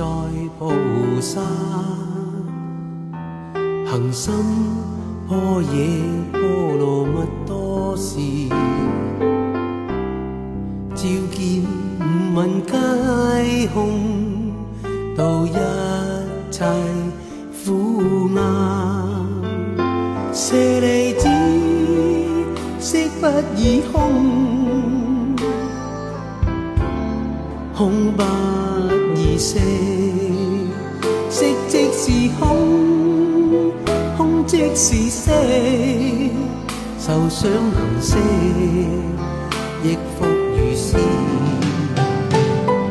在菩萨，行深般若波罗蜜多时，照见五蕴皆空，度一切苦厄。舍利子，色不异空，空不。色，色即是空，空即是色，受想行识，亦复如是。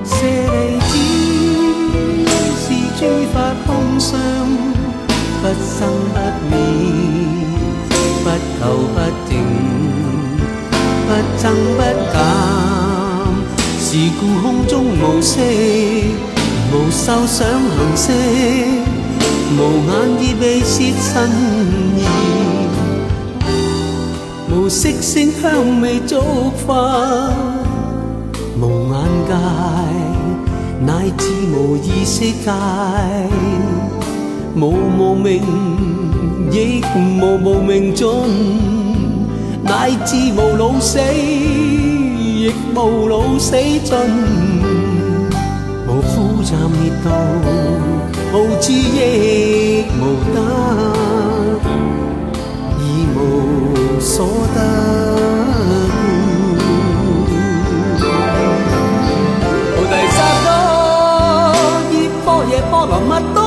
舍利子，是诸法空相，不生不灭。不垢不净，不增不减，是故空中无色，无受想行识，无眼耳鼻舌身意，无色。声香味触法，无眼界，乃至无意识界，无无明。亦无无明尽，乃至无老死，亦无老死尽。暂灭道，无智亦无得，已无所得。菩提萨埵，依般若波罗蜜多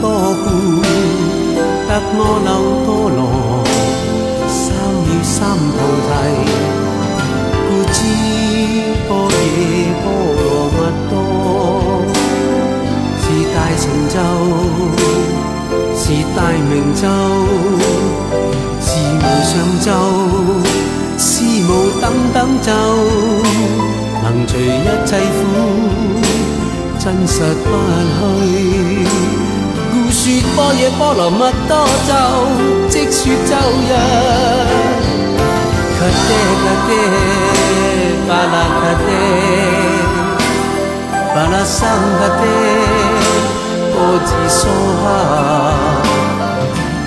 多故，得阿耨多罗三藐三菩提。故知般若波罗蜜多是大成就，是大明咒，是无上咒，是无等等咒，能除一切苦。真实不虚，说般若波罗蜜多咒，即说咒曰：揭谛揭谛，巴拉揭谛，巴拉僧揭谛，波智娑哈。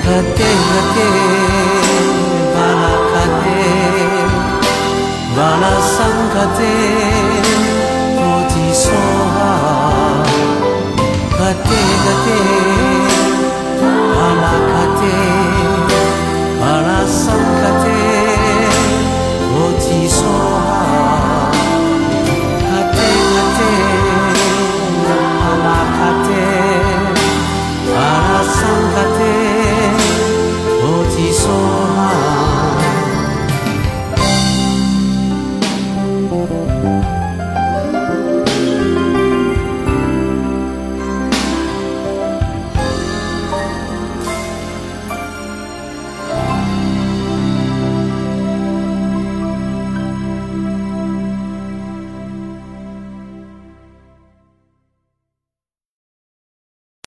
揭谛揭谛，巴拉揭谛，巴拉僧揭谛，波智娑。